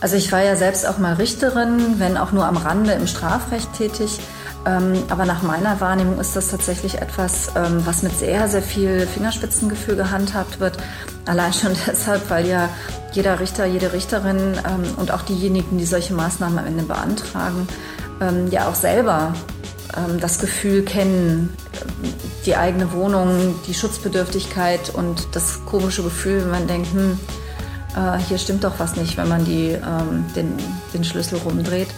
Also ich war ja selbst auch mal Richterin, wenn auch nur am Rande im Strafrecht tätig. Ähm, aber nach meiner Wahrnehmung ist das tatsächlich etwas, ähm, was mit sehr, sehr viel Fingerspitzengefühl gehandhabt wird. Allein schon deshalb, weil ja jeder Richter, jede Richterin ähm, und auch diejenigen, die solche Maßnahmen am Ende beantragen, ja auch selber das Gefühl kennen, die eigene Wohnung, die Schutzbedürftigkeit und das komische Gefühl, wenn man denkt, hm, äh, hier stimmt doch was nicht, wenn man die, den, den Schlüssel rumdreht.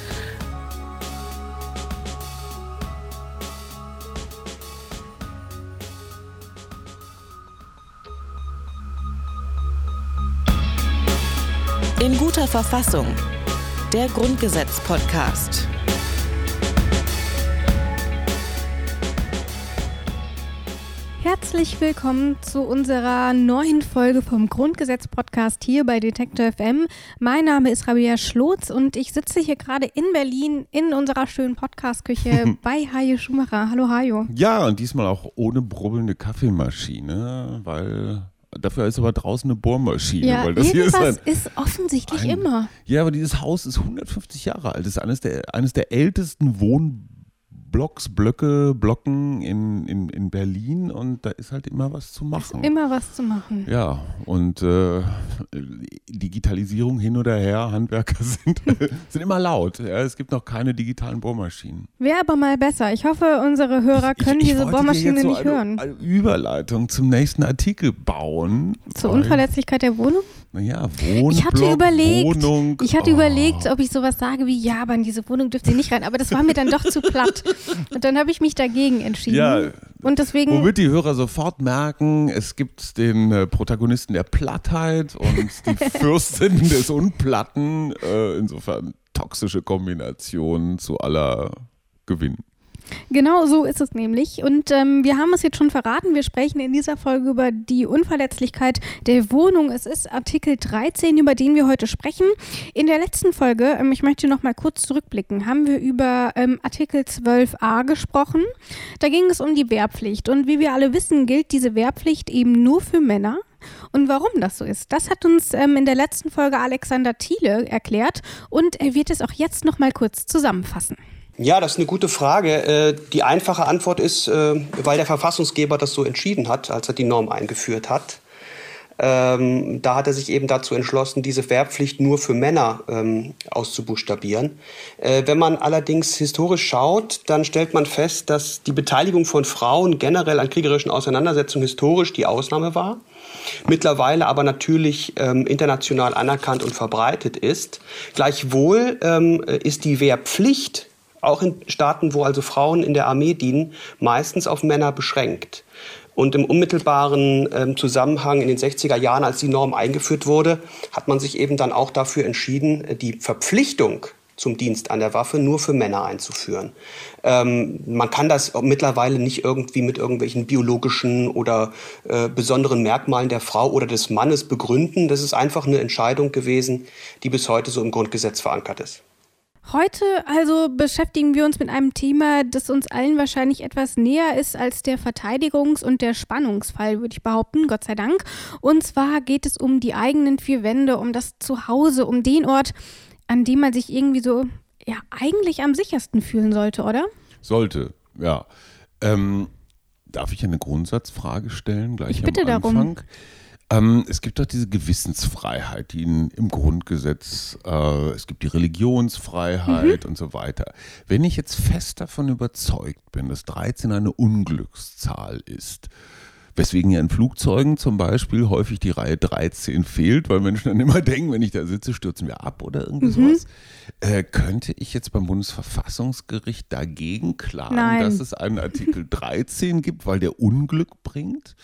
In guter Verfassung. Der Grundgesetz-Podcast. Herzlich willkommen zu unserer neuen Folge vom Grundgesetz-Podcast hier bei Detektor FM. Mein Name ist Rabia Schlotz und ich sitze hier gerade in Berlin in unserer schönen Podcast-Küche bei Hajo Schumacher. Hallo Hajo. Ja, und diesmal auch ohne brubbelnde Kaffeemaschine, weil Dafür ist aber draußen eine Bohrmaschine. Ja, weil das hier ist, ein, ist offensichtlich ein, immer. Ja, aber dieses Haus ist 150 Jahre alt. Das ist eines der, eines der ältesten Wohn Blocks, Blöcke, Blocken in, in, in Berlin und da ist halt immer was zu machen. Ist immer was zu machen. Ja, und äh, Digitalisierung hin oder her, Handwerker sind, sind immer laut. Ja, es gibt noch keine digitalen Bohrmaschinen. Wäre aber mal besser. Ich hoffe, unsere Hörer können ich, ich diese Bohrmaschine nicht so eine, hören. Eine Überleitung zum nächsten Artikel bauen. Zur Unverletzlichkeit der Wohnung? Naja, Wohnung. Ich hatte überlegt, Wohnung, ich hatte oh. überlegt, ob ich sowas sage wie, ja, aber in diese Wohnung dürft ihr nicht rein. Aber das war mir dann doch zu platt. Und dann habe ich mich dagegen entschieden. Ja, und deswegen. Womit die Hörer sofort merken, es gibt den äh, Protagonisten der Plattheit und die Fürstin des Unplatten. Äh, insofern toxische Kombination zu aller Gewinn. Genau so ist es nämlich. Und ähm, wir haben es jetzt schon verraten. Wir sprechen in dieser Folge über die Unverletzlichkeit der Wohnung. Es ist Artikel 13, über den wir heute sprechen. In der letzten Folge, ähm, ich möchte noch mal kurz zurückblicken, haben wir über ähm, Artikel 12a gesprochen. Da ging es um die Wehrpflicht. Und wie wir alle wissen, gilt diese Wehrpflicht eben nur für Männer. Und warum das so ist, das hat uns ähm, in der letzten Folge Alexander Thiele erklärt und er wird es auch jetzt noch mal kurz zusammenfassen. Ja, das ist eine gute Frage. Äh, die einfache Antwort ist, äh, weil der Verfassungsgeber das so entschieden hat, als er die Norm eingeführt hat. Ähm, da hat er sich eben dazu entschlossen, diese Wehrpflicht nur für Männer ähm, auszubuchstabieren. Äh, wenn man allerdings historisch schaut, dann stellt man fest, dass die Beteiligung von Frauen generell an kriegerischen Auseinandersetzungen historisch die Ausnahme war. Mittlerweile aber natürlich ähm, international anerkannt und verbreitet ist. Gleichwohl ähm, ist die Wehrpflicht auch in Staaten, wo also Frauen in der Armee dienen, meistens auf Männer beschränkt. Und im unmittelbaren ähm, Zusammenhang in den 60er Jahren, als die Norm eingeführt wurde, hat man sich eben dann auch dafür entschieden, die Verpflichtung zum Dienst an der Waffe nur für Männer einzuführen. Ähm, man kann das mittlerweile nicht irgendwie mit irgendwelchen biologischen oder äh, besonderen Merkmalen der Frau oder des Mannes begründen. Das ist einfach eine Entscheidung gewesen, die bis heute so im Grundgesetz verankert ist. Heute also beschäftigen wir uns mit einem Thema, das uns allen wahrscheinlich etwas näher ist als der Verteidigungs- und der Spannungsfall, würde ich behaupten, Gott sei Dank. Und zwar geht es um die eigenen vier Wände, um das Zuhause, um den Ort, an dem man sich irgendwie so, ja, eigentlich am sichersten fühlen sollte, oder? Sollte, ja. Ähm, darf ich eine Grundsatzfrage stellen gleich ich bitte am Anfang? Darum. Ähm, es gibt doch diese Gewissensfreiheit, die in, im Grundgesetz, äh, es gibt die Religionsfreiheit mhm. und so weiter. Wenn ich jetzt fest davon überzeugt bin, dass 13 eine Unglückszahl ist, Weswegen ja in Flugzeugen zum Beispiel häufig die Reihe 13 fehlt, weil Menschen dann immer denken, wenn ich da sitze, stürzen wir ab oder irgendwie mhm. sowas. Äh, könnte ich jetzt beim Bundesverfassungsgericht dagegen klagen, Nein. dass es einen Artikel 13 gibt, weil der Unglück bringt?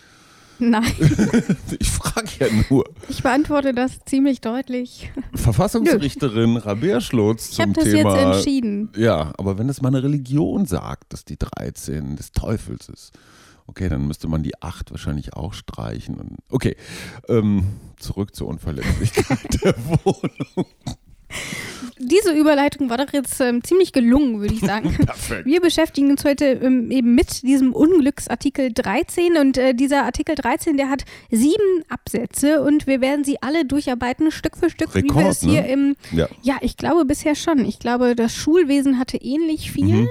Nein. ich frage ja nur. Ich beantworte das ziemlich deutlich. Verfassungsrichterin Rabea Schlotz zum Thema. Ich habe das jetzt entschieden. Ja, aber wenn es mal eine Religion sagt, dass die 13 des Teufels ist, okay, dann müsste man die 8 wahrscheinlich auch streichen. Und, okay, ähm, zurück zur Unverletzlichkeit der Wohnung. Diese Überleitung war doch jetzt ähm, ziemlich gelungen, würde ich sagen. Perfekt. Wir beschäftigen uns heute ähm, eben mit diesem Unglücksartikel 13 und äh, dieser Artikel 13, der hat sieben Absätze und wir werden sie alle durcharbeiten, Stück für Stück, wie wir Rekord, es hier ne? im, Ja. ja, ich glaube bisher schon. Ich glaube, das Schulwesen hatte ähnlich viel. Mhm.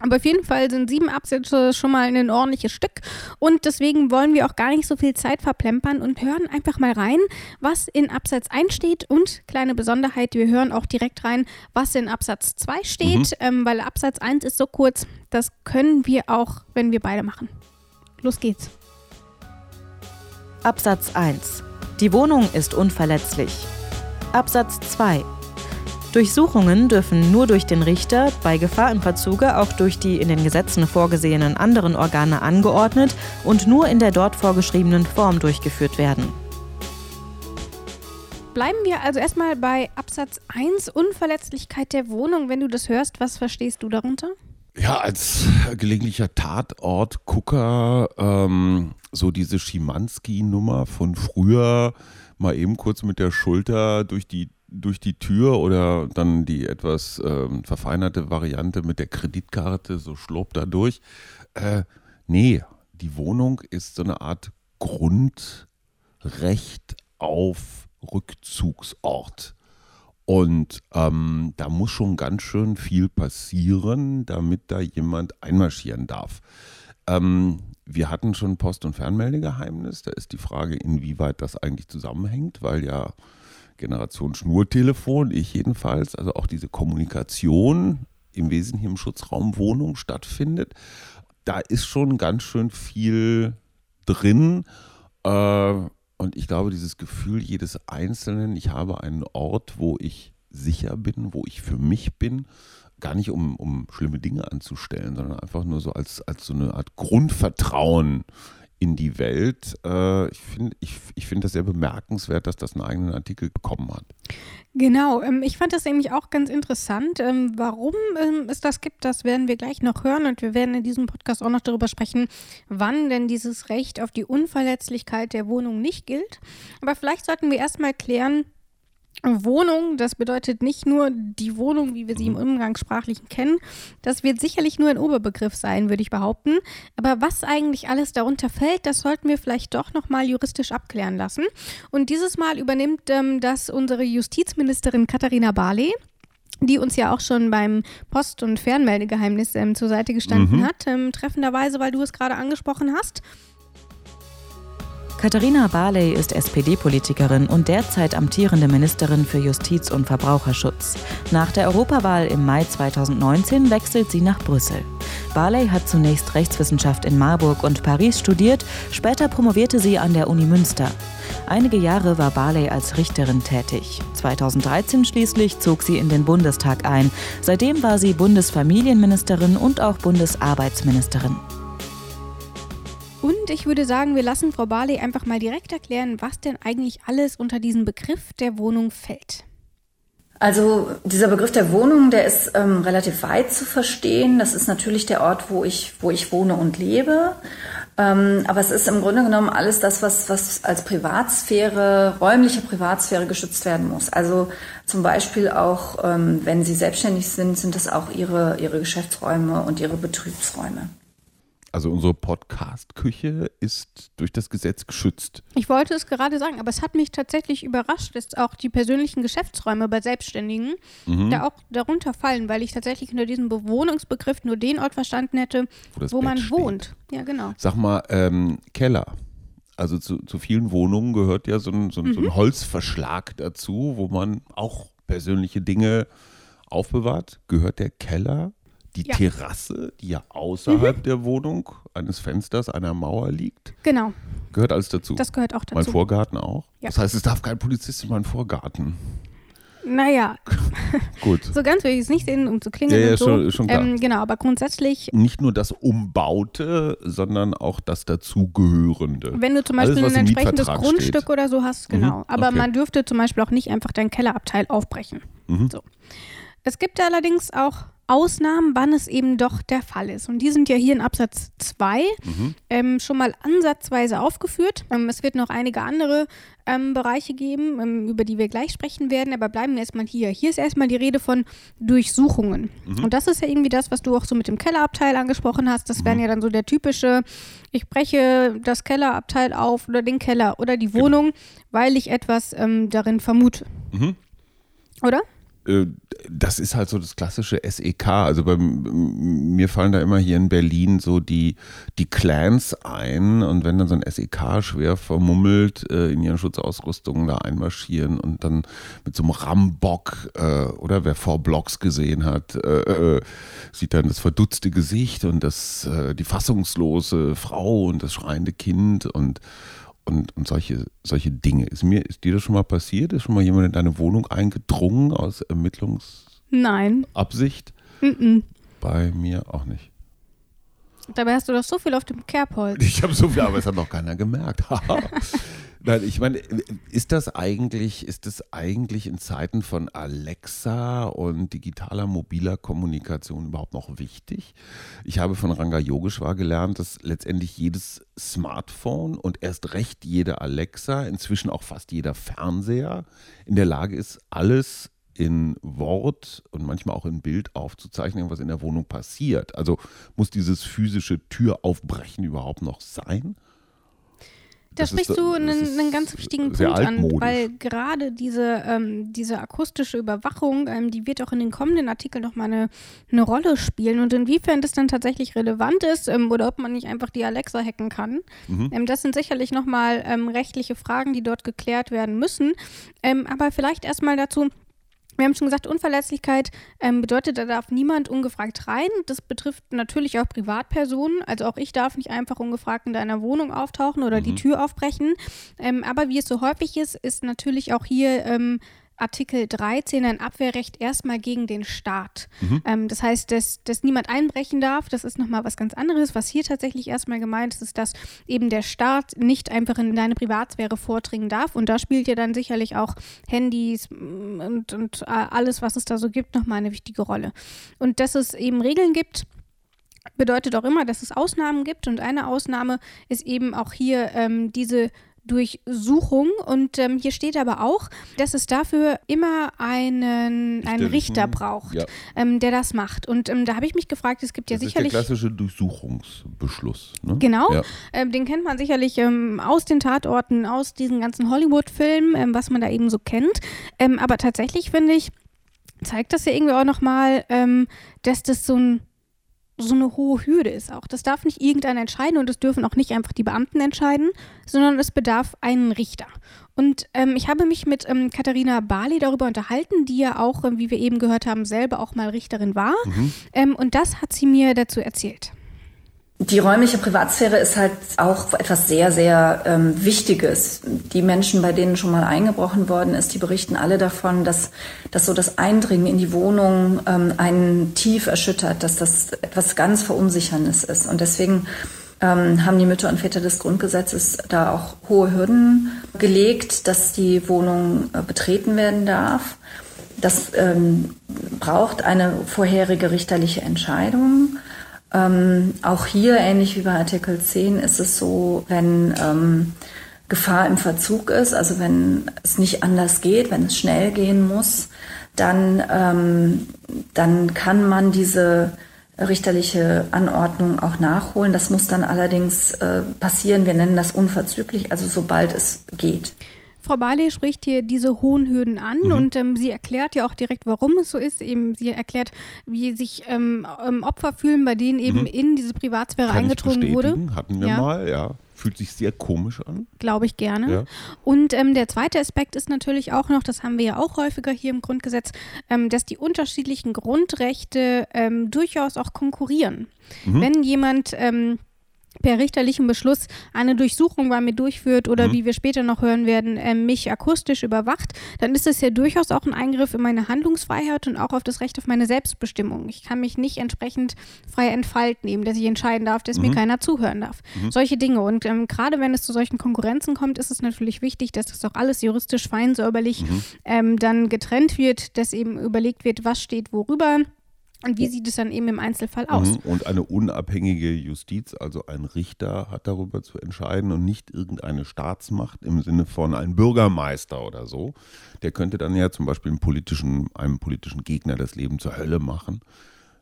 Aber auf jeden Fall sind sieben Absätze schon mal ein ordentliches Stück. Und deswegen wollen wir auch gar nicht so viel Zeit verplempern und hören einfach mal rein, was in Absatz 1 steht. Und kleine Besonderheit, wir hören auch direkt rein, was in Absatz 2 steht, ähm, weil Absatz 1 ist so kurz, das können wir auch, wenn wir beide machen. Los geht's. Absatz 1. Die Wohnung ist unverletzlich. Absatz 2. Durchsuchungen dürfen nur durch den Richter, bei Gefahr im Verzuge auch durch die in den Gesetzen vorgesehenen anderen Organe angeordnet und nur in der dort vorgeschriebenen Form durchgeführt werden. Bleiben wir also erstmal bei Absatz 1, Unverletzlichkeit der Wohnung. Wenn du das hörst, was verstehst du darunter? Ja, als gelegentlicher Tatort-Gucker, ähm, so diese Schimanski-Nummer von früher, mal eben kurz mit der Schulter durch die, durch die Tür oder dann die etwas ähm, verfeinerte Variante mit der Kreditkarte, so schlopp da durch. Äh, nee, die Wohnung ist so eine Art Grundrecht auf Rückzugsort. Und ähm, da muss schon ganz schön viel passieren, damit da jemand einmarschieren darf. Ähm, wir hatten schon Post- und Fernmeldegeheimnis. Da ist die Frage, inwieweit das eigentlich zusammenhängt, weil ja Generation Schnurtelefon, ich jedenfalls, also auch diese Kommunikation im Wesentlichen im Schutzraum Wohnung stattfindet. Da ist schon ganz schön viel drin. Äh, und ich glaube, dieses Gefühl jedes Einzelnen, ich habe einen Ort, wo ich sicher bin, wo ich für mich bin, gar nicht um, um schlimme Dinge anzustellen, sondern einfach nur so als, als so eine Art Grundvertrauen in die Welt. Äh, ich finde ich, ich find das sehr bemerkenswert, dass das einen eigenen Artikel bekommen hat. Genau, ähm, ich fand das nämlich auch ganz interessant. Ähm, warum ähm, es das gibt, das werden wir gleich noch hören und wir werden in diesem Podcast auch noch darüber sprechen, wann denn dieses Recht auf die Unverletzlichkeit der Wohnung nicht gilt. Aber vielleicht sollten wir erstmal klären, Wohnung, das bedeutet nicht nur die Wohnung, wie wir sie im Umgangssprachlichen kennen. Das wird sicherlich nur ein Oberbegriff sein, würde ich behaupten. Aber was eigentlich alles darunter fällt, das sollten wir vielleicht doch nochmal juristisch abklären lassen. Und dieses Mal übernimmt ähm, das unsere Justizministerin Katharina Barley die uns ja auch schon beim Post- und Fernmeldegeheimnis ähm, zur Seite gestanden hat, ähm, treffenderweise, weil du es gerade angesprochen hast. Katharina Barley ist SPD-Politikerin und derzeit amtierende Ministerin für Justiz und Verbraucherschutz. Nach der Europawahl im Mai 2019 wechselt sie nach Brüssel. Barley hat zunächst Rechtswissenschaft in Marburg und Paris studiert, später promovierte sie an der Uni Münster. Einige Jahre war Barley als Richterin tätig. 2013 schließlich zog sie in den Bundestag ein. Seitdem war sie Bundesfamilienministerin und auch Bundesarbeitsministerin. Und ich würde sagen, wir lassen Frau Barley einfach mal direkt erklären, was denn eigentlich alles unter diesen Begriff der Wohnung fällt. Also dieser Begriff der Wohnung, der ist ähm, relativ weit zu verstehen. Das ist natürlich der Ort, wo ich, wo ich wohne und lebe. Ähm, aber es ist im Grunde genommen alles das, was, was als Privatsphäre, räumliche Privatsphäre geschützt werden muss. Also zum Beispiel auch, ähm, wenn Sie selbstständig sind, sind das auch Ihre, Ihre Geschäftsräume und Ihre Betriebsräume. Also unsere Podcast-Küche ist durch das Gesetz geschützt. Ich wollte es gerade sagen, aber es hat mich tatsächlich überrascht, dass auch die persönlichen Geschäftsräume bei Selbstständigen Mhm. da auch darunter fallen, weil ich tatsächlich unter diesem Bewohnungsbegriff nur den Ort verstanden hätte, Wo wo man steht. wohnt. Ja, genau. Sag mal, ähm, Keller. Also zu, zu vielen Wohnungen gehört ja so ein, so, ein, so ein Holzverschlag dazu, wo man auch persönliche Dinge aufbewahrt. Gehört der Keller, die Ja. Terrasse, die ja außerhalb der Wohnung eines Fensters, einer Mauer liegt, Genau, gehört alles dazu. das gehört auch mein dazu. Vorgarten auch. Ja. Das heißt, es darf kein Polizist in meinen Vorgarten. Naja, Gut. so ganz will ich es nicht sehen, um zu klingeln Ja, ja, und so. schon- schon klar. Ähm, genau, aber grundsätzlich, Nicht nur das Umbaute, sondern auch das Dazugehörende. wenn du zum Alles, Beispiel was ein entsprechendes Grundstück steht. oder so hast, genau. Mhm, Aber okay. man dürfte zum Beispiel auch nicht einfach dein Kellerabteil aufbrechen. Mhm. So. Es gibt allerdings auch Ausnahmen, wann es eben doch der Fall ist. Und die sind ja hier in Absatz 2 mhm. ähm, schon mal ansatzweise aufgeführt. Ähm, es wird noch einige andere ähm, Bereiche geben, ähm, über die wir gleich sprechen werden, aber bleiben wir erstmal hier. Hier ist erstmal die Rede von Durchsuchungen. Mhm. Und das ist ja irgendwie das, was du auch so mit dem Kellerabteil angesprochen hast. Das mhm. wären ja dann so der typische, ich breche das Kellerabteil auf oder den Keller oder die genau. Wohnung, genau. weil ich etwas ähm, darin vermute. Mhm. Oder? Äh, das ist halt so das klassische SEK. Also bei mir fallen da immer hier in Berlin so die, die Clans ein und wenn dann so ein SEK schwer vermummelt äh, in ihren Schutzausrüstungen da einmarschieren und dann mit so einem Rambock äh, oder wer vor Blocks gesehen hat, äh, äh, sieht dann das verdutzte Gesicht und das, äh, die fassungslose Frau und das schreiende Kind und und, und solche, solche Dinge. Ist, mir, ist dir das schon mal passiert? Ist schon mal jemand in deine Wohnung eingedrungen aus Ermittlungsabsicht? Nein. Mm Bei mir auch nicht. Dabei hast du doch so viel auf dem Kerbholz. Ich habe so viel, aber es hat noch keiner gemerkt. Nein, ich meine, ist das eigentlich, ist das eigentlich in Zeiten von Alexa und digitaler mobiler Kommunikation überhaupt noch wichtig? Ich habe von Ranga Yogeshwar gelernt, dass letztendlich jedes Smartphone und erst recht jede Alexa, inzwischen auch fast jeder Fernseher in der Lage ist, alles in Wort und manchmal auch in Bild aufzuzeichnen, was in der Wohnung passiert. Also muss dieses physische Türaufbrechen überhaupt noch sein? Da sprichst du einen, einen, ganz wichtigen Punkt an, weil gerade diese, ähm, diese akustische Überwachung, ähm, die wird auch in den kommenden Artikeln nochmal eine, eine Rolle spielen und inwiefern das dann tatsächlich relevant ist ähm, oder ob man nicht einfach die Alexa hacken kann. Mhm. Ähm, das sind sicherlich nochmal ähm, rechtliche Fragen, die dort geklärt werden müssen. Ähm, aber vielleicht erstmal dazu, wir haben schon gesagt, Unverletzlichkeit ähm, bedeutet, da darf niemand ungefragt rein. Das betrifft natürlich auch Privatpersonen. Also auch ich darf nicht einfach ungefragt in deiner Wohnung auftauchen oder mhm. die Tür aufbrechen. Ähm, aber wie es so häufig ist, ist natürlich auch hier ähm, Artikel 13 ein Abwehrrecht erstmal gegen den Staat. Mhm. Ähm, das heißt, dass, dass niemand einbrechen darf, das ist nochmal was ganz anderes. Was hier tatsächlich erstmal gemeint ist, ist, dass eben der Staat nicht einfach in deine Privatsphäre vordringen darf. Und da spielt ja dann sicherlich auch Handys mm, und, und äh, alles, was es da so gibt, nochmal eine wichtige Rolle. Und dass es eben Regeln gibt, bedeutet auch immer, dass es Ausnahmen gibt. Und eine Ausnahme ist eben auch hier ähm, diese Durchsuchung. Und ähm, hier steht aber auch, dass es dafür immer einen, einen Richter braucht, ja. ähm, der das macht. Und ähm, da habe ich mich gefragt, es gibt ja das sicherlich. Ist der klassische Durchsuchungsbeschluss. Ne? Genau. Ja. Ähm, den kennt man sicherlich ähm, aus den Tatorten, aus diesen ganzen Hollywood-Filmen, ähm, was man da eben so kennt. aber tatsächlich finde ich, zeigt das ja irgendwie auch nochmal, dass das so ein so eine hohe Hürde ist auch. Das darf nicht irgendeiner entscheiden und es dürfen auch nicht einfach die Beamten entscheiden, sondern es bedarf einen Richter. Und ähm, ich habe mich mit ähm, Katharina Barley darüber unterhalten, die ja auch, ähm, wie wir eben gehört haben, selber auch mal Richterin war. Mhm. Ähm, und das hat sie mir dazu erzählt. Die räumliche Privatsphäre ist halt auch etwas sehr, sehr ähm, Wichtiges. Die Menschen, bei denen schon mal eingebrochen worden ist, die berichten alle davon, dass, dass so das Eindringen in die Wohnung ähm, einen tief erschüttert, dass das etwas ganz Verunsicherndes ist. Und deswegen ähm, haben die Mütter und Väter des Grundgesetzes da auch hohe Hürden gelegt, dass die Wohnung äh, betreten werden darf. Das ähm, braucht eine vorherige richterliche Entscheidung. Ähm, auch hier, ähnlich wie bei Artikel 10, ist es so, wenn ähm, Gefahr im Verzug ist, also wenn es nicht anders geht, wenn es schnell gehen muss, dann, ähm, dann kann man diese richterliche Anordnung auch nachholen. Das muss dann allerdings äh, passieren. Wir nennen das unverzüglich, also sobald es geht. Frau Barley spricht hier diese hohen Hürden an mhm. und ähm, sie erklärt ja auch direkt, warum es so ist. Eben, sie erklärt, wie sich ähm, ähm Opfer fühlen, bei denen eben mhm. in diese Privatsphäre Kann eingedrungen wurde. Hatten wir ja. mal, ja. Fühlt sich sehr komisch an. Glaube ich gerne. Ja. Und ähm, der zweite Aspekt ist natürlich auch noch, das haben wir ja auch häufiger hier im Grundgesetz, ähm, dass die unterschiedlichen Grundrechte ähm, durchaus auch konkurrieren. Mhm. Wenn jemand per richterlichem Beschluss eine Durchsuchung bei mir durchführt oder mhm. wie wir später noch hören werden, äh, mich akustisch überwacht, dann ist es ja durchaus auch ein Eingriff in meine Handlungsfreiheit und auch auf das Recht auf meine Selbstbestimmung. Ich kann mich nicht entsprechend frei entfalten, eben, dass ich entscheiden darf, dass mhm. mir keiner zuhören darf. Mhm. Solche Dinge. Und ähm, gerade wenn es zu solchen Konkurrenzen kommt, ist es natürlich wichtig, dass das auch alles juristisch fein säuberlich mhm. ähm, dann getrennt wird, dass eben überlegt wird, was steht worüber Und wie sieht es dann eben im Einzelfall aus? Mhm. Und eine unabhängige Justiz, also ein Richter, hat darüber zu entscheiden und nicht irgendeine Staatsmacht im Sinne von einem Bürgermeister oder so. Der könnte dann ja zum Beispiel einem politischen, einem politischen Gegner das Leben zur Hölle machen,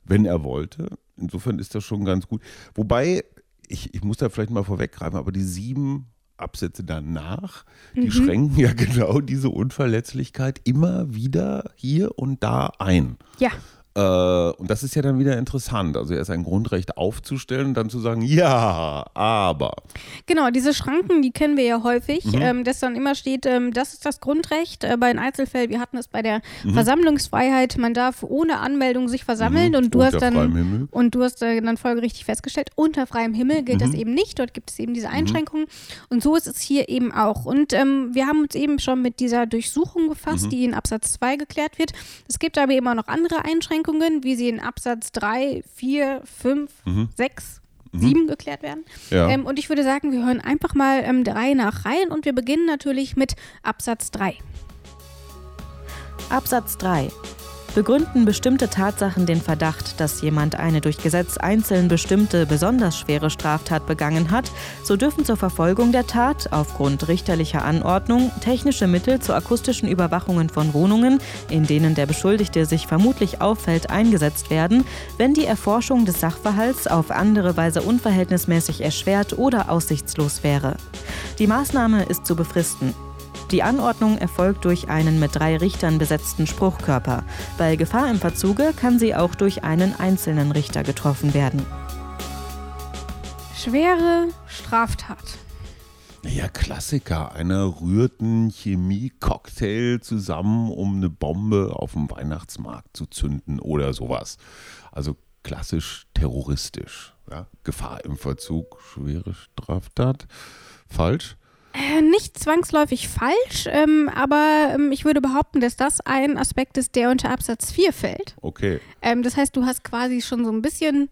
wenn er wollte. Insofern ist das schon ganz gut. Wobei, ich, ich muss da vielleicht mal vorweggreifen, aber die sieben Absätze danach, die mhm. schränken ja genau diese Unverletzlichkeit immer wieder hier und da ein. Ja. Äh, und das ist ja dann wieder interessant. Also erst ein Grundrecht aufzustellen und dann zu sagen, ja, aber. Genau, diese Schranken, die kennen wir ja häufig, mhm. ähm, dass dann immer steht, ähm, das ist das Grundrecht. Äh, bei den Einzelfällen, wir hatten es bei der mhm. Versammlungsfreiheit, man darf ohne Anmeldung sich versammeln mhm. und du unter hast dann und du hast äh, dann folgerichtig festgestellt, unter freiem Himmel gilt das mhm. eben nicht. Dort gibt es eben diese mhm. Einschränkungen. Und so ist es hier eben auch. Und ähm, wir haben uns eben schon mit dieser Durchsuchung befasst, mhm. die in Absatz 2 geklärt wird. Es gibt aber eben auch noch andere Einschränkungen. Einschränkungen, wie sie in Absatz 3, 4, 5, mhm. 6, 7 mhm. geklärt werden. Ja. Ähm, und ich würde sagen, wir hören einfach mal ähm, drei nach rein und wir beginnen natürlich mit Absatz 3. Absatz 3 begründen bestimmte Tatsachen den Verdacht, dass jemand eine durch Gesetz einzeln bestimmte besonders schwere Straftat begangen hat, so dürfen zur Verfolgung der Tat aufgrund richterlicher Anordnung technische Mittel zu akustischen Überwachungen von Wohnungen, in denen der Beschuldigte sich vermutlich auffällt, eingesetzt werden, wenn die Erforschung des Sachverhalts auf andere Weise unverhältnismäßig erschwert oder aussichtslos wäre. Die Maßnahme ist zu befristen. Die Anordnung erfolgt durch einen mit drei Richtern besetzten Spruchkörper. Bei Gefahr im Verzuge kann sie auch durch einen einzelnen Richter getroffen werden. Schwere Straftat. Ja, Klassiker. Einer rührt einen Chemie-Cocktail zusammen, um eine Bombe auf dem Weihnachtsmarkt zu zünden oder sowas. Also klassisch terroristisch. Ja? Gefahr im Verzug, schwere Straftat. Falsch? Äh, nicht zwangsläufig falsch, ähm, aber ähm, ich würde behaupten, dass das ein Aspekt ist, der unter Absatz 4 fällt. Okay. Ähm, das heißt, du hast quasi schon so ein bisschen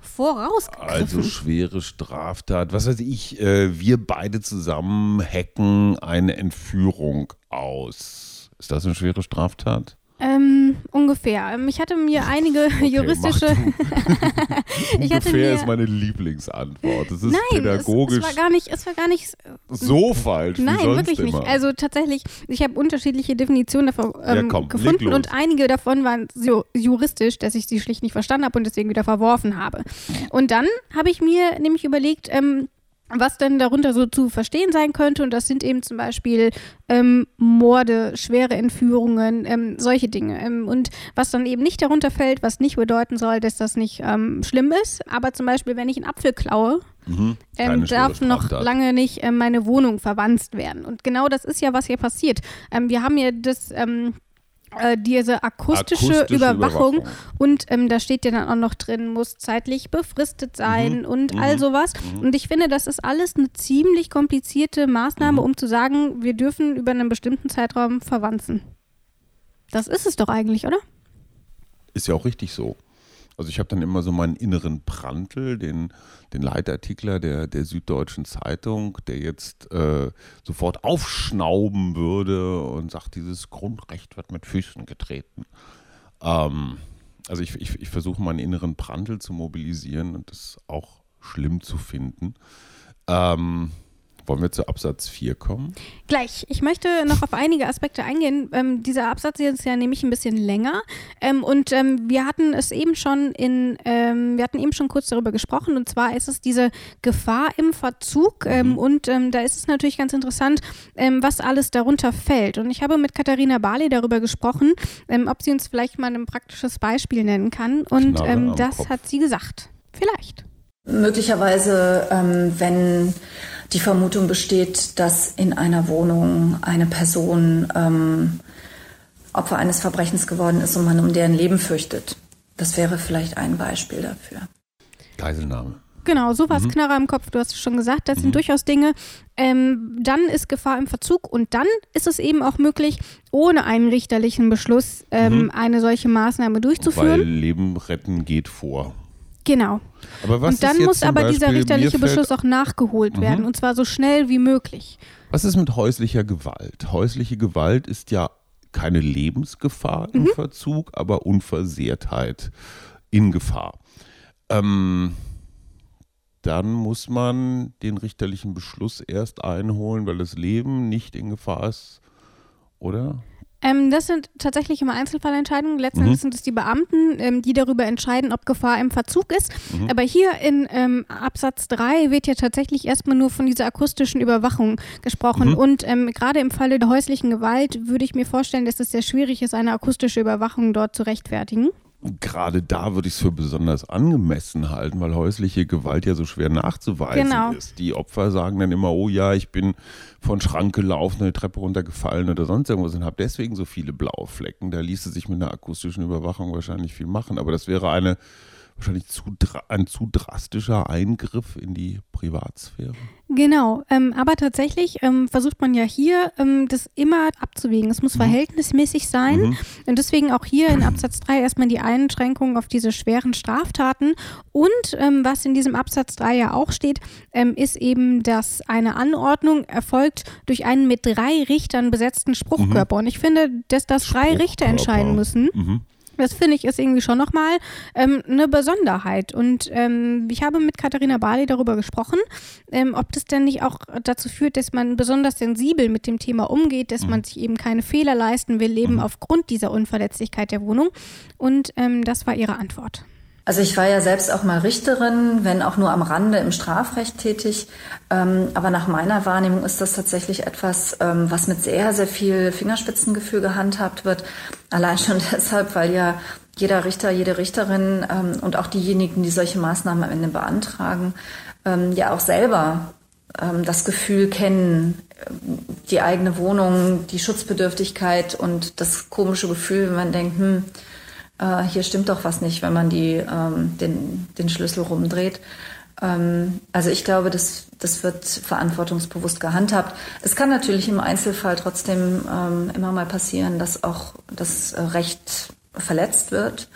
vorausgegriffen. Also schwere Straftat. Was weiß ich, äh, wir beide zusammen hacken eine Entführung aus. Ist das eine schwere Straftat? Ähm, ungefähr. Ähm, ich hatte mir einige okay, juristische. ich hatte mir ist meine Lieblingsantwort. Das ist Nein, pädagogisch. Es, es, war gar nicht, es war gar nicht so falsch. Nein, wirklich immer. nicht. Also tatsächlich, ich habe unterschiedliche Definitionen davon ähm, ja, komm, gefunden und einige davon waren so juristisch, dass ich sie schlicht nicht verstanden habe und deswegen wieder verworfen habe. Und dann habe ich mir nämlich überlegt, ähm, was denn darunter so zu verstehen sein könnte. Und das sind eben zum Beispiel ähm, Morde, schwere Entführungen, ähm, solche Dinge. Ähm, und was dann eben nicht darunter fällt, was nicht bedeuten soll, dass das nicht ähm, schlimm ist. Aber zum Beispiel, wenn ich einen Apfel klaue, mhm, ähm, darf noch lange nicht äh, meine Wohnung verwanzt werden. Und genau das ist ja, was hier passiert. Ähm, wir haben hier das äh, diese akustische, akustische Überwachung, Überwachung. und ähm, da steht ja dann auch noch drin, muss zeitlich befristet sein mhm. und mhm. all sowas. Mhm. Und ich finde, das ist alles eine ziemlich komplizierte Maßnahme, mhm. um zu sagen, wir dürfen über einen bestimmten Zeitraum verwanzen. Das ist es doch eigentlich, oder? Ist ja auch richtig so. Also ich habe dann immer so meinen inneren Prantl, den, den Leitartikler der, der Süddeutschen Zeitung, der jetzt äh, sofort aufschnauben würde und sagt, dieses Grundrecht wird mit Füßen getreten. Ähm, also ich, ich, ich versuche meinen inneren Prantl zu mobilisieren und das auch schlimm zu finden. Ähm, wollen wir zu Absatz 4 kommen? Gleich. Ich möchte noch auf einige Aspekte eingehen. Ähm, dieser Absatz hier ist ja nämlich ein bisschen länger. Ähm, und ähm, wir hatten es eben schon in, ähm, wir hatten eben schon kurz darüber gesprochen. Und zwar ist es diese Gefahr im Verzug. Ähm, mhm. Und ähm, da ist es natürlich ganz interessant, was alles darunter fällt. Und ich habe mit Katharina Barley darüber gesprochen, ob sie uns vielleicht mal ein praktisches Beispiel nennen kann. Und das Kopf. hat sie gesagt. Vielleicht. Möglicherweise, wenn die Vermutung besteht, dass in einer Wohnung eine Person ähm, Opfer eines Verbrechens geworden ist und man um deren Leben fürchtet. Das wäre vielleicht ein Beispiel dafür. Geiselnahme. Genau, sowas mhm. Knarrer im Kopf, du hast es schon gesagt, das mhm. sind durchaus Dinge. Ähm, dann ist Gefahr im Verzug und dann ist es eben auch möglich, ohne einen richterlichen Beschluss ähm, mhm. eine solche Maßnahme durchzuführen. Weil Leben retten geht vor. Genau. und dann muss aber Beispiel, dieser richterliche Beschluss auch nachgeholt mhm. werden und zwar so schnell wie möglich. Was ist mit häuslicher Gewalt? Häusliche Gewalt ist ja keine Lebensgefahr im Mhm. Verzug, aber Unversehrtheit in Gefahr. Ähm, dann muss man den richterlichen Beschluss erst einholen, weil das Leben nicht in Gefahr ist, oder? Ähm, das sind tatsächlich immer Einzelfallentscheidungen. Letzten Mhm. Sind es die Beamten, ähm, die darüber entscheiden, ob Gefahr im Verzug ist. Mhm. Aber hier in ähm, Absatz 3 wird ja tatsächlich erstmal nur von dieser akustischen Überwachung gesprochen. Mhm. Und ähm, gerade im Falle der häuslichen Gewalt würde ich mir vorstellen, dass es sehr schwierig ist, eine akustische Überwachung dort zu rechtfertigen. Gerade da würde ich es für besonders angemessen halten, weil häusliche Gewalt ja so schwer nachzuweisen Genau. ist. Die Opfer sagen dann immer, oh ja, ich bin von Schrank gelaufen, eine Treppe runtergefallen oder sonst irgendwas und habe deswegen so viele blaue Flecken. Da ließe sich mit einer akustischen Überwachung wahrscheinlich viel machen. Aber das wäre eine wahrscheinlich zu, ein zu drastischer Eingriff in die Privatsphäre. Genau, ähm, aber tatsächlich ähm, versucht man ja hier, ähm, das immer abzuwägen. Es muss verhältnismäßig sein. Mhm. Und deswegen auch hier in Absatz 3 erstmal die Einschränkung auf diese schweren Straftaten. Und ähm, was in diesem Absatz 3 ja auch steht, ähm, ist eben, dass eine Anordnung erfolgt durch einen mit drei Richtern besetzten Spruchkörper. Und ich finde, dass das drei Richter entscheiden müssen. Mhm. Das finde ich ist irgendwie schon nochmal ähm, eine Besonderheit. Und ähm, ich habe mit Katharina Barley darüber gesprochen, ähm, ob das denn nicht auch dazu führt, dass man besonders sensibel mit dem Thema umgeht, dass man sich eben keine Fehler leisten will, eben aufgrund dieser Unverletzlichkeit der Wohnung. Und ähm, das war ihre Antwort. Also ich war ja selbst auch mal Richterin, wenn auch nur am Rande im Strafrecht tätig. Ähm, aber nach meiner Wahrnehmung ist das tatsächlich etwas, ähm, was mit sehr, sehr viel Fingerspitzengefühl gehandhabt wird. Allein schon deshalb, weil ja jeder Richter, jede Richterin ähm, und auch diejenigen, die solche Maßnahmen am Ende beantragen, ja auch selber das Gefühl kennen, ähm, die eigene Wohnung, die Schutzbedürftigkeit und das komische Gefühl, wenn man denkt, hm, äh, hier stimmt doch was nicht, wenn man die, ähm, den, den Schlüssel rumdreht. Ähm, also ich glaube, das, das wird verantwortungsbewusst gehandhabt. Es kann natürlich im Einzelfall trotzdem ähm, immer mal passieren, dass auch das Recht verletzt wird.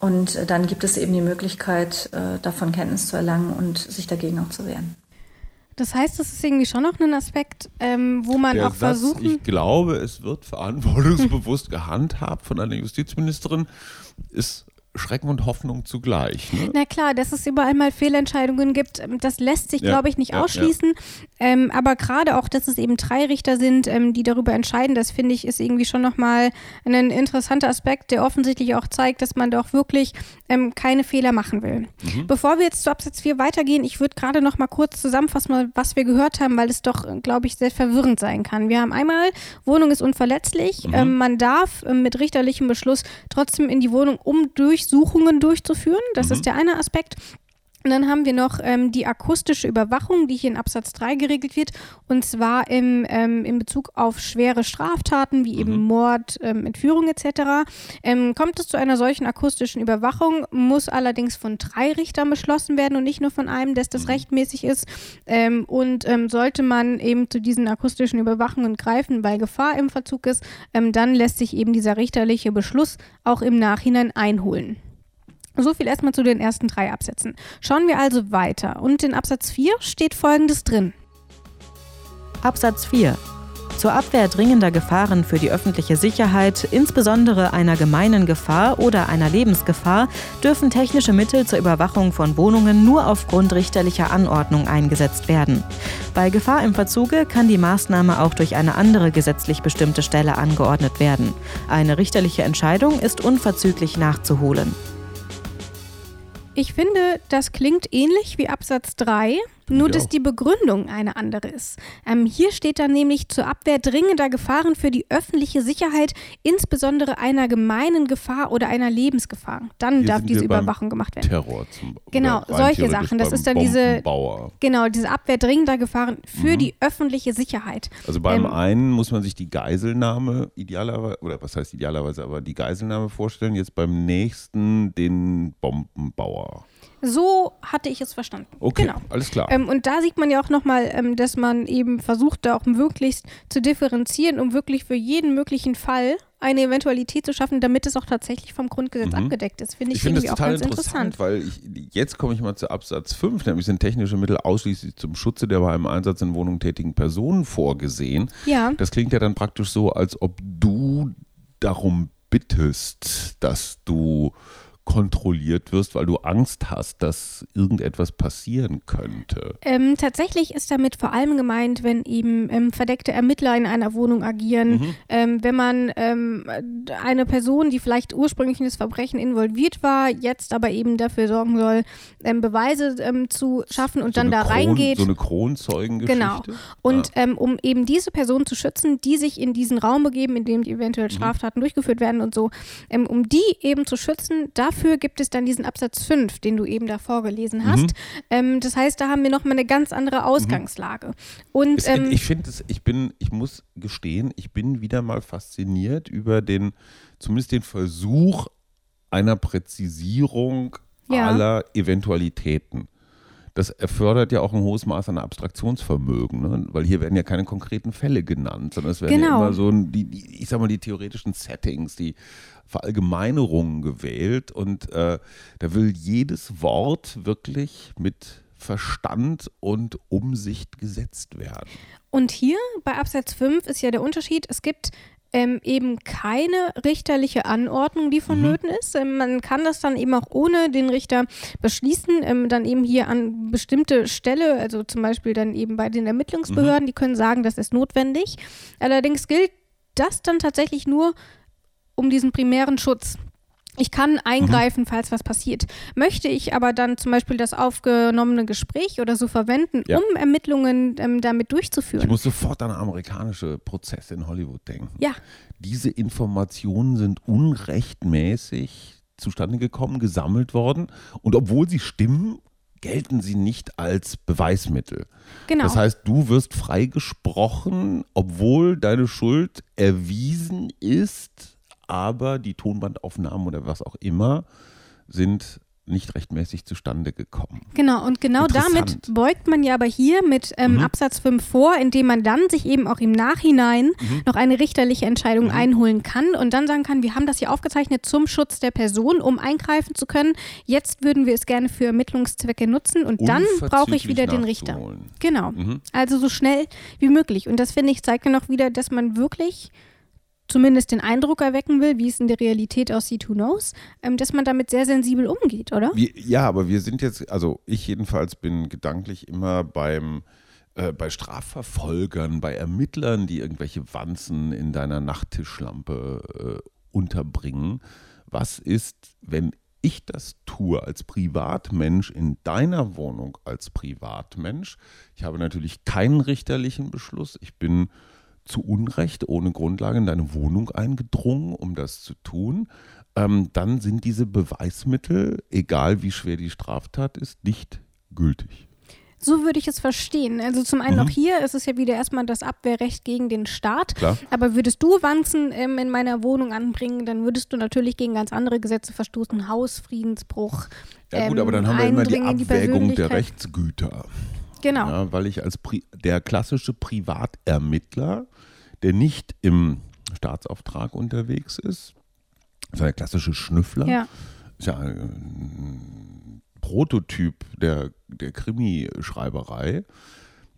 Und äh, dann gibt es eben die Möglichkeit, äh, davon Kenntnis zu erlangen und sich dagegen auch zu wehren. Das heißt, das ist irgendwie schon noch ein Aspekt, ähm, wo man Der auch Satz, versuchen. ich glaube, es wird verantwortungsbewusst gehandhabt von einer Justizministerin, ist Schrecken und Hoffnung zugleich. Ne? Na klar, dass es überall mal Fehlentscheidungen gibt, ähm, das lässt sich, Ja, glaube ich, nicht ja, ausschließen. Ähm, aber gerade auch, dass es eben drei Richter sind, ähm, die darüber entscheiden, das finde ich, ist irgendwie schon nochmal ein interessanter Aspekt, der offensichtlich auch zeigt, dass man doch wirklich ähm, keine Fehler machen will. Bevor wir jetzt zu Absatz 4 weitergehen, ich würde gerade noch mal kurz zusammenfassen, was wir gehört haben, weil es doch, glaube ich, sehr verwirrend sein kann. Wir haben einmal, Wohnung ist unverletzlich, ähm, man darf ähm, mit richterlichem Beschluss trotzdem in die Wohnung, um Durchsuchungen durchzuführen. Das ist der eine Aspekt. Und dann haben wir noch ähm, die akustische Überwachung, die hier in Absatz 3 geregelt wird, und zwar im, ähm, in Bezug auf schwere Straftaten wie eben Mord, ähm, Entführung etc. Ähm, kommt es zu einer solchen akustischen Überwachung, muss allerdings von drei Richtern beschlossen werden und nicht nur von einem, dass das rechtmäßig ist. Ähm, und ähm, sollte man eben zu diesen akustischen Überwachungen greifen, weil Gefahr im Verzug ist, dann lässt sich eben dieser richterliche Beschluss auch im Nachhinein einholen. So viel erstmal zu den ersten drei Absätzen. Schauen wir also weiter. Und in Absatz 4 steht folgendes drin. Absatz 4. Zur Abwehr dringender Gefahren für die öffentliche Sicherheit, insbesondere einer gemeinen Gefahr oder einer Lebensgefahr, dürfen technische Mittel zur Überwachung von Wohnungen nur aufgrund richterlicher Anordnung eingesetzt werden. Bei Gefahr im Verzuge kann die Maßnahme auch durch eine andere gesetzlich bestimmte Stelle angeordnet werden. Eine richterliche Entscheidung ist unverzüglich nachzuholen. Ich finde, das klingt ähnlich wie Absatz 3, nur dass auch. die Begründung eine andere ist. Ähm, hier steht dann nämlich zur Abwehr dringender Gefahren für die öffentliche Sicherheit, insbesondere einer gemeinen Gefahr oder einer Lebensgefahr. Dann Hier darf diese Überwachung gemacht werden. Terror zum Genau, solche Sachen. Das ist dann diese-. Genau, diese Abwehr dringender Gefahren für die öffentliche Sicherheit. Also beim Ähm, einen muss man sich die Geiselnahme idealerweise, oder was heißt idealerweise, aber die Geiselnahme vorstellen, jetzt beim nächsten den Bombenbauer. So hatte ich es verstanden. Okay, Genau. alles klar. Ähm, und da sieht man ja auch nochmal, ähm, dass man eben versucht, da auch möglichst zu differenzieren, um wirklich für jeden möglichen Fall eine Eventualität zu schaffen, damit es auch tatsächlich vom Grundgesetz abgedeckt ist. Finde ich, Mhm. Ich finde irgendwie das auch total ganz interessant, interessant. weil ich, jetzt komme ich mal zu Absatz 5, nämlich sind technische Mittel ausschließlich zum Schutze der bei einem Einsatz in Wohnungen tätigen Personen vorgesehen. Ja. Das klingt ja dann praktisch so, als ob du darum bittest, dass du kontrolliert wirst, weil du Angst hast, dass irgendetwas passieren könnte. Ähm, tatsächlich ist damit vor allem gemeint, wenn eben ähm, verdeckte Ermittler in einer Wohnung agieren, mhm. ähm, wenn man ähm, eine Person, die vielleicht ursprünglich in das Verbrechen involviert war, jetzt aber eben dafür sorgen soll, ähm, Beweise ähm, zu schaffen und so dann da Kron, reingeht. So eine Kronzeugengeschichte. Genau. Und ah. um eben diese Person zu schützen, die sich in diesen Raum begeben, in dem eventuell mhm. Straftaten mhm. durchgeführt werden und so, um die eben zu schützen, dafür dafür gibt es dann diesen Absatz 5, den du eben da vorgelesen hast. Mhm. Ähm, das heißt, da haben wir nochmal eine ganz andere mhm. Ausgangslage. Und, es, ähm, ich finde ich bin, ich muss gestehen, ich bin wieder mal fasziniert über den, zumindest den Versuch einer Präzisierung ja. aller Eventualitäten das erfordert ja auch ein hohes Maß an Abstraktionsvermögen, ne? weil hier werden ja keine konkreten Fälle genannt, sondern es werden genau. ja immer so, die, die, ich sag mal, die theoretischen Settings, die Verallgemeinerungen gewählt und äh, da will jedes Wort wirklich mit Verstand und Umsicht gesetzt werden. Und hier bei Absatz 5 ist ja der Unterschied, es gibt ähm, eben keine richterliche Anordnung, die vonnöten mhm. ist. Ähm, man kann das dann eben auch ohne den Richter beschließen, ähm, dann eben hier an bestimmte Stelle, also zum Beispiel dann eben bei den Ermittlungsbehörden, mhm. die können sagen, das ist notwendig. Allerdings gilt das dann tatsächlich nur um diesen primären Schutz. Ich kann eingreifen, mhm. falls was passiert. Möchte ich aber dann zum Beispiel das aufgenommene Gespräch oder so verwenden, ja. um Ermittlungen ähm, damit durchzuführen? Ich muss sofort an amerikanische Prozesse in Hollywood denken. Ja. Diese Informationen sind unrechtmäßig zustande gekommen, gesammelt worden und obwohl sie stimmen, gelten sie nicht als Beweismittel. Genau. Das heißt, du wirst freigesprochen, obwohl deine Schuld erwiesen ist aber die Tonbandaufnahmen oder was auch immer sind nicht rechtmäßig zustande gekommen. Genau, und genau damit beugt man ja aber hier mit ähm, mhm. Absatz 5 vor, indem man dann sich eben auch im Nachhinein mhm. noch eine richterliche Entscheidung mhm. einholen kann und dann sagen kann, wir haben das hier aufgezeichnet zum Schutz der Person, um eingreifen zu können. Jetzt würden wir es gerne für Ermittlungszwecke nutzen und dann brauche ich wieder den Richter. Genau, mhm. also so schnell wie möglich. Und das finde ich zeigt ja noch wieder, dass man wirklich zumindest den Eindruck erwecken will, wie es in der Realität aussieht, who knows, ähm, dass man damit sehr sensibel umgeht, oder? Wir, ja, aber wir sind jetzt, also ich jedenfalls bin gedanklich immer beim äh, bei Strafverfolgern, bei Ermittlern, die irgendwelche Wanzen in deiner Nachttischlampe äh, unterbringen. Was ist, wenn ich das tue als Privatmensch in deiner Wohnung als Privatmensch? Ich habe natürlich keinen richterlichen Beschluss. Ich bin zu Unrecht ohne Grundlage in deine Wohnung eingedrungen, um das zu tun, ähm, dann sind diese Beweismittel, egal wie schwer die Straftat ist, nicht gültig. So würde ich es verstehen. Also zum einen mhm. auch hier ist es ja wieder erstmal das Abwehrrecht gegen den Staat. Klar. Aber würdest du Wanzen ähm, in meiner Wohnung anbringen, dann würdest du natürlich gegen ganz andere Gesetze verstoßen. Hausfriedensbruch. Ja gut, ähm, aber dann haben wir immer die Abwägung die der Rechtsgüter. Genau. Ja, weil ich als Pri der klassische Privatermittler, der nicht im Staatsauftrag unterwegs ist, also der klassische Schnüffler, ja. ist ja ein Prototyp der, der Krimischreiberei,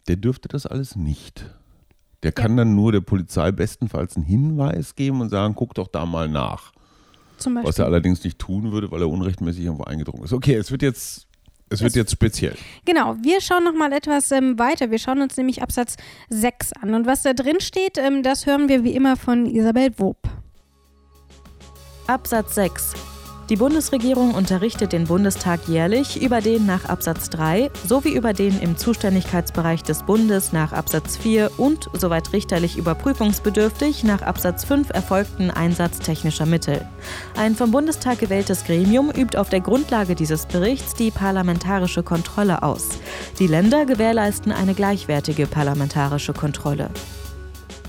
der dürfte das alles nicht. Der kann ja. dann nur der Polizei bestenfalls einen Hinweis geben und sagen, guck doch da mal nach. Was er allerdings nicht tun würde, weil er unrechtmäßig irgendwo eingedrungen ist. Okay, es wird jetzt es wird jetzt speziell. Genau, wir schauen noch mal etwas ähm, weiter. Wir schauen uns nämlich Absatz 6 an. Und was da drin steht, ähm, das hören wir wie immer von Isabel Wob. Absatz 6. Die Bundesregierung unterrichtet den Bundestag jährlich über den nach Absatz 3 sowie über den im Zuständigkeitsbereich des Bundes nach Absatz 4 und, soweit richterlich überprüfungsbedürftig, nach Absatz 5 erfolgten Einsatz technischer Mittel. Ein vom Bundestag gewähltes Gremium übt auf der Grundlage dieses Berichts die parlamentarische Kontrolle aus. Die Länder gewährleisten eine gleichwertige parlamentarische Kontrolle.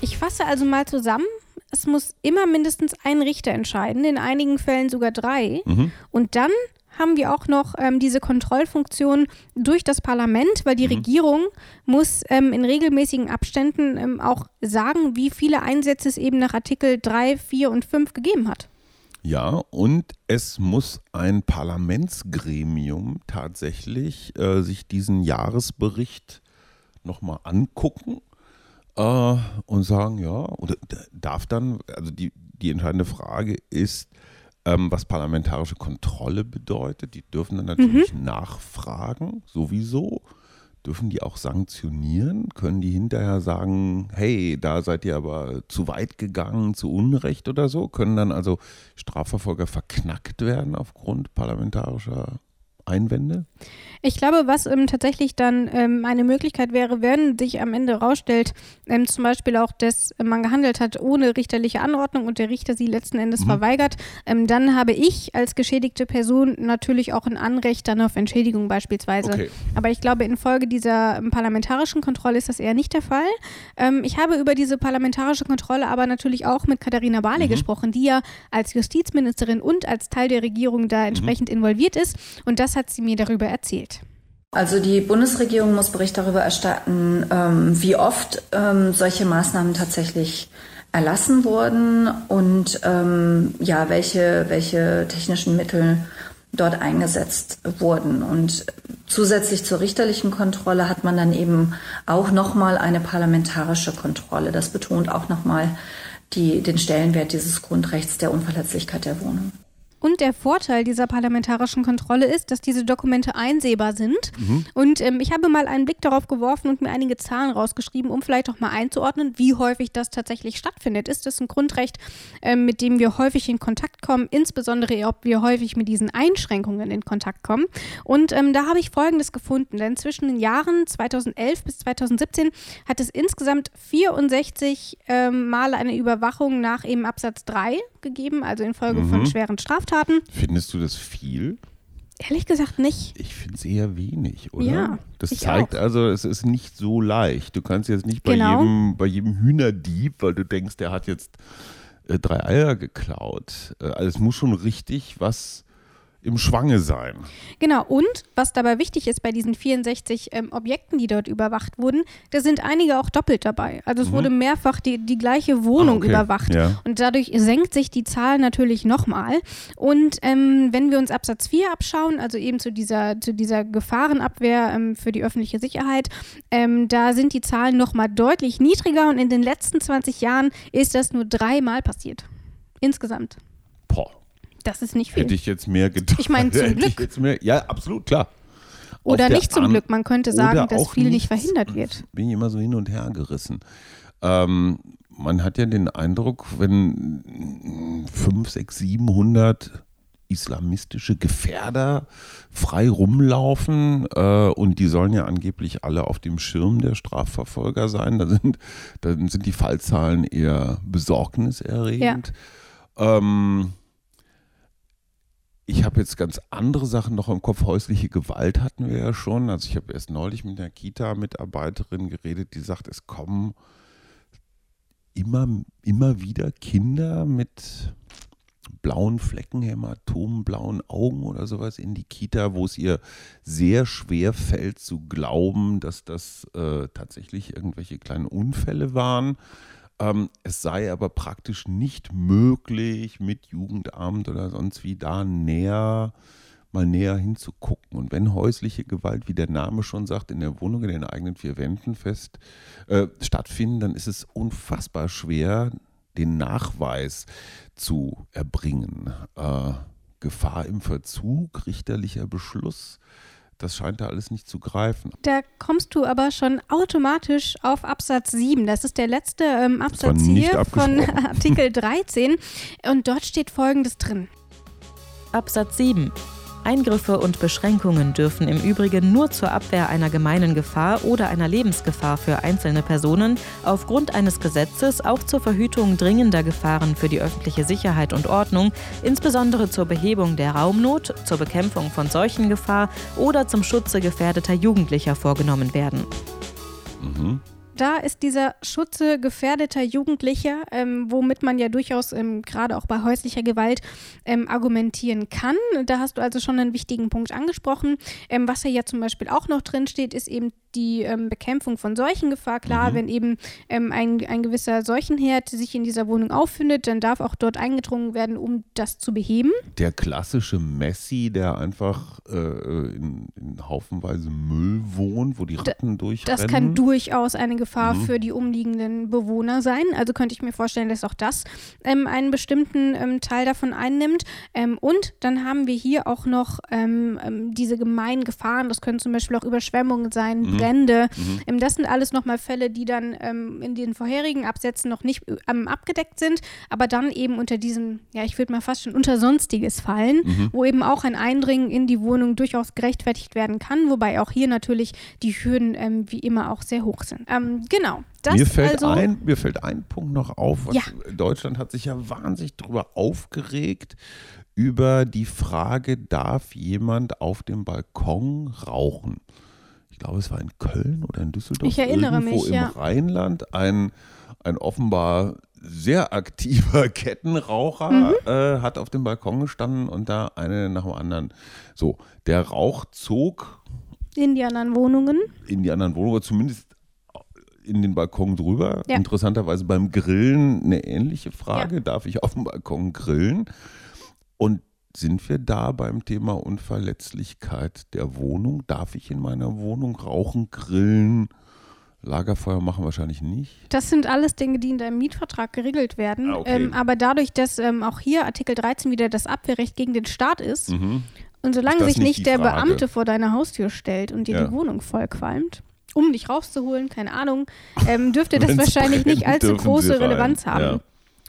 Ich fasse also mal zusammen, es muss immer mindestens ein Richter entscheiden, in einigen Fällen sogar drei. Mhm. Und dann haben wir auch noch ähm, diese Kontrollfunktion durch das Parlament, weil die mhm. Regierung muss ähm, in regelmäßigen Abständen ähm, auch sagen, wie viele Einsätze es eben nach Artikel 3, 4 und 5 gegeben hat. Ja, und es muss ein Parlamentsgremium tatsächlich äh, sich diesen Jahresbericht nochmal angucken äh, und sagen, ja, oder darf dann, also die, die entscheidende Frage ist, ähm, was parlamentarische Kontrolle bedeutet. Die dürfen dann natürlich mhm. nachfragen, sowieso. Dürfen die auch sanktionieren? Können die hinterher sagen, hey, da seid ihr aber zu weit gegangen, zu Unrecht oder so? Können dann also Strafverfolger verknackt werden aufgrund parlamentarischer Einwände? Ich glaube, was ähm, tatsächlich dann ähm, eine Möglichkeit wäre, wenn sich am Ende herausstellt, ähm, zum Beispiel auch, dass man gehandelt hat ohne richterliche Anordnung und der Richter sie letzten Endes mhm. verweigert, ähm, dann habe ich als geschädigte Person natürlich auch ein Anrecht dann auf Entschädigung beispielsweise. Okay. Aber ich glaube, infolge dieser ähm, parlamentarischen Kontrolle ist das eher nicht der Fall. Ähm, ich habe über diese parlamentarische Kontrolle aber natürlich auch mit Katharina Barley mhm. gesprochen, die ja als Justizministerin und als Teil der Regierung da mhm. entsprechend mhm. involviert ist. Und das hat sie mir darüber erzählt. Also die Bundesregierung muss Bericht darüber erstatten, ähm, wie oft ähm, solche Maßnahmen tatsächlich erlassen wurden und ähm, ja, welche, welche technischen Mittel dort eingesetzt wurden. Und zusätzlich zur richterlichen Kontrolle hat man dann eben auch nochmal eine parlamentarische Kontrolle. Das betont auch nochmal den Stellenwert dieses Grundrechts der Unverletzlichkeit der Wohnung. Und der Vorteil dieser parlamentarischen Kontrolle ist, dass diese Dokumente einsehbar sind. Mhm. Und ähm, ich habe mal einen Blick darauf geworfen und mir einige Zahlen rausgeschrieben, um vielleicht auch mal einzuordnen, wie häufig das tatsächlich stattfindet. Ist das ein Grundrecht, ähm, mit dem wir häufig in Kontakt kommen, insbesondere ob wir häufig mit diesen Einschränkungen in Kontakt kommen? Und ähm, da habe ich Folgendes gefunden, denn zwischen den Jahren 2011 bis 2017 hat es insgesamt 64 ähm, Mal eine Überwachung nach eben Absatz 3 gegeben, also infolge mhm. von schweren Straftaten. Findest du das viel? Ehrlich gesagt nicht. Ich finde es eher wenig, oder? Ja. Das zeigt auch. also, es ist nicht so leicht. Du kannst jetzt nicht bei, genau. jedem, bei jedem Hühnerdieb, weil du denkst, der hat jetzt äh, drei Eier geklaut. Äh, also es muss schon richtig was im Schwange sein. Genau, und was dabei wichtig ist bei diesen 64 ähm, Objekten, die dort überwacht wurden, da sind einige auch doppelt dabei. Also es mhm. wurde mehrfach die, die gleiche Wohnung ah, okay. überwacht. Ja. Und dadurch senkt sich die Zahl natürlich nochmal. Und ähm, wenn wir uns Absatz 4 abschauen, also eben zu dieser, zu dieser Gefahrenabwehr ähm, für die öffentliche Sicherheit, ähm, da sind die Zahlen nochmal deutlich niedriger und in den letzten 20 Jahren ist das nur dreimal passiert. Insgesamt. Das ist nicht viel. Hätte ich jetzt mehr gedacht. Ich meine zum Glück. Mehr, ja, absolut, klar. Oder nicht zum Glück. Man könnte sagen, dass viel nicht verhindert wird. Bin ich immer so hin und her gerissen. Ähm, man hat ja den Eindruck, wenn 5, 6, 700 islamistische Gefährder frei rumlaufen äh, und die sollen ja angeblich alle auf dem Schirm der Strafverfolger sein. Da sind, da sind die Fallzahlen eher besorgniserregend. Ja. Ähm, ich habe jetzt ganz andere Sachen noch im Kopf. Häusliche Gewalt hatten wir ja schon. Also ich habe erst neulich mit einer Kita-Mitarbeiterin geredet, die sagt, es kommen immer, immer wieder Kinder mit blauen Flecken, Hämatomen, blauen Augen oder sowas in die Kita, wo es ihr sehr schwer fällt zu glauben, dass das äh, tatsächlich irgendwelche kleinen Unfälle waren. Ähm, es sei aber praktisch nicht möglich, mit Jugendamt oder sonst wie da näher mal näher hinzugucken. Und wenn häusliche Gewalt, wie der Name schon sagt, in der Wohnung in den eigenen vier Wänden fest äh, stattfinden, dann ist es unfassbar schwer, den Nachweis zu erbringen. Äh, Gefahr im Verzug, richterlicher Beschluss, das scheint da alles nicht zu greifen. Da kommst du aber schon automatisch auf Absatz 7. Das ist der letzte ähm, Absatz hier von Artikel 13. Und dort steht Folgendes drin. Absatz 7. Eingriffe und Beschränkungen dürfen im Übrigen nur zur Abwehr einer gemeinen Gefahr oder einer Lebensgefahr für einzelne Personen aufgrund eines Gesetzes auch zur Verhütung dringender Gefahren für die öffentliche Sicherheit und Ordnung, insbesondere zur Behebung der Raumnot, zur Bekämpfung von Seuchengefahr oder zum Schutze gefährdeter Jugendlicher vorgenommen werden. Mhm da ist dieser Schutze gefährdeter Jugendlicher, ähm, womit man ja durchaus ähm, gerade auch bei häuslicher Gewalt ähm, argumentieren kann. Da hast du also schon einen wichtigen Punkt angesprochen. Ähm, was ja zum Beispiel auch noch drin steht, ist eben die ähm, Bekämpfung von Seuchengefahr. Klar, Mhm. wenn eben ähm, ein, ein gewisser Seuchenherd sich in dieser Wohnung auffindet, dann darf auch dort eingedrungen werden, um das zu beheben. Der klassische Messi, der einfach äh, in, in haufenweise Müll wohnt, wo die Ratten durchrennen. Das kann durchaus eine Gefahr Mhm. für die umliegenden Bewohner sein. Also könnte ich mir vorstellen, dass auch das ähm, einen bestimmten ähm, Teil davon einnimmt. Ähm, und dann haben wir hier auch noch ähm, diese gemeinen Gefahren. Das können zum Beispiel auch Überschwemmungen sein, Mhm. Brände. Ähm, das sind alles nochmal Fälle, die dann ähm, in den vorherigen Absätzen noch nicht ähm, abgedeckt sind, aber dann eben unter diesem, ja, ich würde mal fast schon unter Sonstiges fallen, Mhm. wo eben auch ein Eindringen in die Wohnung durchaus gerechtfertigt werden kann, wobei auch hier natürlich die Hürden ähm, wie immer auch sehr hoch sind. Ähm, genau. Das mir, fällt also, ein, mir fällt ein Punkt noch auf. Ja. Deutschland hat sich ja wahnsinnig darüber aufgeregt, über die Frage, darf jemand auf dem Balkon rauchen? Ich glaube, es war in Köln oder in Düsseldorf. Ich erinnere irgendwo mich, im ja. Rheinland ein, ein offenbar sehr aktiver Kettenraucher Mhm. äh, hat auf dem Balkon gestanden und da eine nach dem anderen. So, der Rauch zog in die anderen Wohnungen. in die anderen Wohnungen, oder zumindest in den Balkon drüber. Ja. Interessanterweise beim Grillen eine ähnliche Frage. Darf ich auf dem Balkon grillen? Und sind wir da beim Thema Unverletzlichkeit der Wohnung? Darf ich in meiner Wohnung rauchen, grillen? Lagerfeuer machen wahrscheinlich nicht. Das sind alles Dinge, die in deinem Mietvertrag geregelt werden. Ah, okay. ähm, aber dadurch, dass ähm, auch hier Artikel 13 wieder das Abwehrrecht gegen den Staat ist Mhm. und solange Ist sich nicht nicht der Frage? Beamte vor deiner Haustür stellt und dir Ja. die Wohnung vollqualmt, um dich rauszuholen, keine Ahnung, ähm, dürfte das wahrscheinlich nicht allzu große. Relevanz haben. Ja.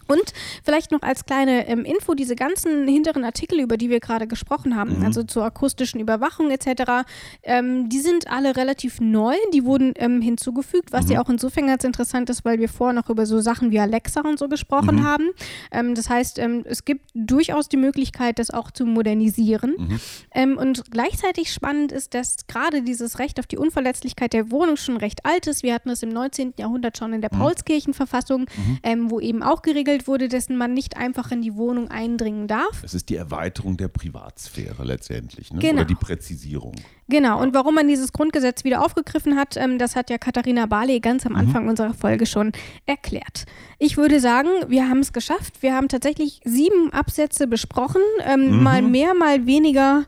Und vielleicht noch als kleine ähm, Info, diese ganzen hinteren Artikel, über die wir gerade gesprochen haben, Mhm. also zur akustischen Überwachung etc., ähm, die sind alle relativ neu, die wurden ähm, hinzugefügt, was Mhm. ja auch insofern ganz interessant ist, weil wir vorher noch über so Sachen wie Alexa und so gesprochen Mhm. haben. Ähm, das heißt, ähm, es gibt durchaus die Möglichkeit, das auch zu modernisieren. Mhm. Ähm, und gleichzeitig spannend ist, dass gerade dieses Recht auf die Unverletzlichkeit der Wohnung schon recht alt ist. Wir hatten es im 19. Jahrhundert schon in der Mhm. Paulskirchenverfassung, ähm, wo eben auch geregelt wurde, dass man nicht einfach in die Wohnung eindringen darf. Es ist die Erweiterung der Privatsphäre letztendlich, ne? Genau. oder die Präzisierung. Genau, und warum man dieses Grundgesetz wieder aufgegriffen hat, ähm, das hat ja Katharina Barley ganz Mhm. am Anfang unserer Folge schon erklärt. Ich würde sagen, wir haben es geschafft. Wir haben tatsächlich sieben Absätze besprochen, ähm, mal mehr, mal weniger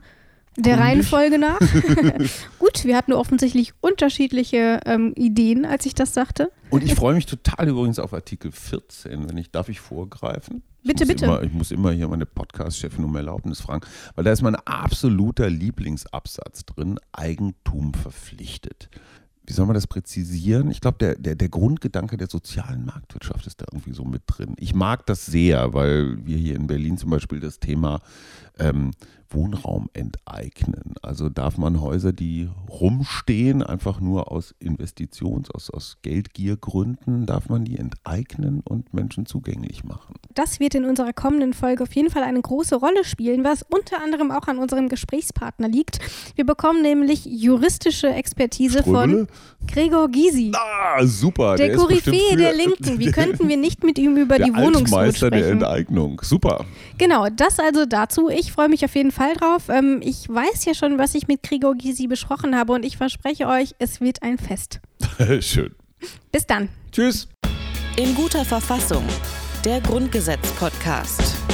der. Reihenfolge nach. Gut, wir hatten offensichtlich unterschiedliche ähm, Ideen, als ich das sagte. Und ich freue mich total übrigens auf Artikel 14, wenn ich, darf ich vorgreifen? Ich Bitte, bitte. Immer, ich muss immer hier meine Podcast-Chefin um Erlaubnis fragen, weil da ist mein absoluter Lieblingsabsatz drin, Eigentum verpflichtet. Wie soll man das präzisieren? Ich glaube, der, der, der Grundgedanke der sozialen Marktwirtschaft ist da irgendwie so mit drin. Ich mag das sehr, weil wir hier in Berlin zum Beispiel das Thema ähm, Wohnraum enteignen. Also darf man Häuser, die rumstehen, einfach nur aus Investitions-, aus, aus Geldgiergründen, darf man die enteignen und Menschen zugänglich machen. Das wird in unserer kommenden Folge auf jeden Fall eine große Rolle spielen, was unter anderem auch an unserem Gesprächspartner liegt. Wir bekommen nämlich juristische Expertise Ströbele? von Gregor Gysi. Ah, super. Der bestimmt Koryphäe der Linken. Wie könnten wir nicht mit ihm über der die Wohnungsnot Altmeister der sprechen? Enteignung. Super. Genau, das also dazu. Ich freue mich auf jeden Fall drauf. Ähm, ich weiß ja schon, was ich mit Gregor Gysi besprochen habe und ich verspreche euch, es wird ein Fest. Schön. Bis dann. Tschüss. In guter Verfassung. Der Grundgesetz-Podcast.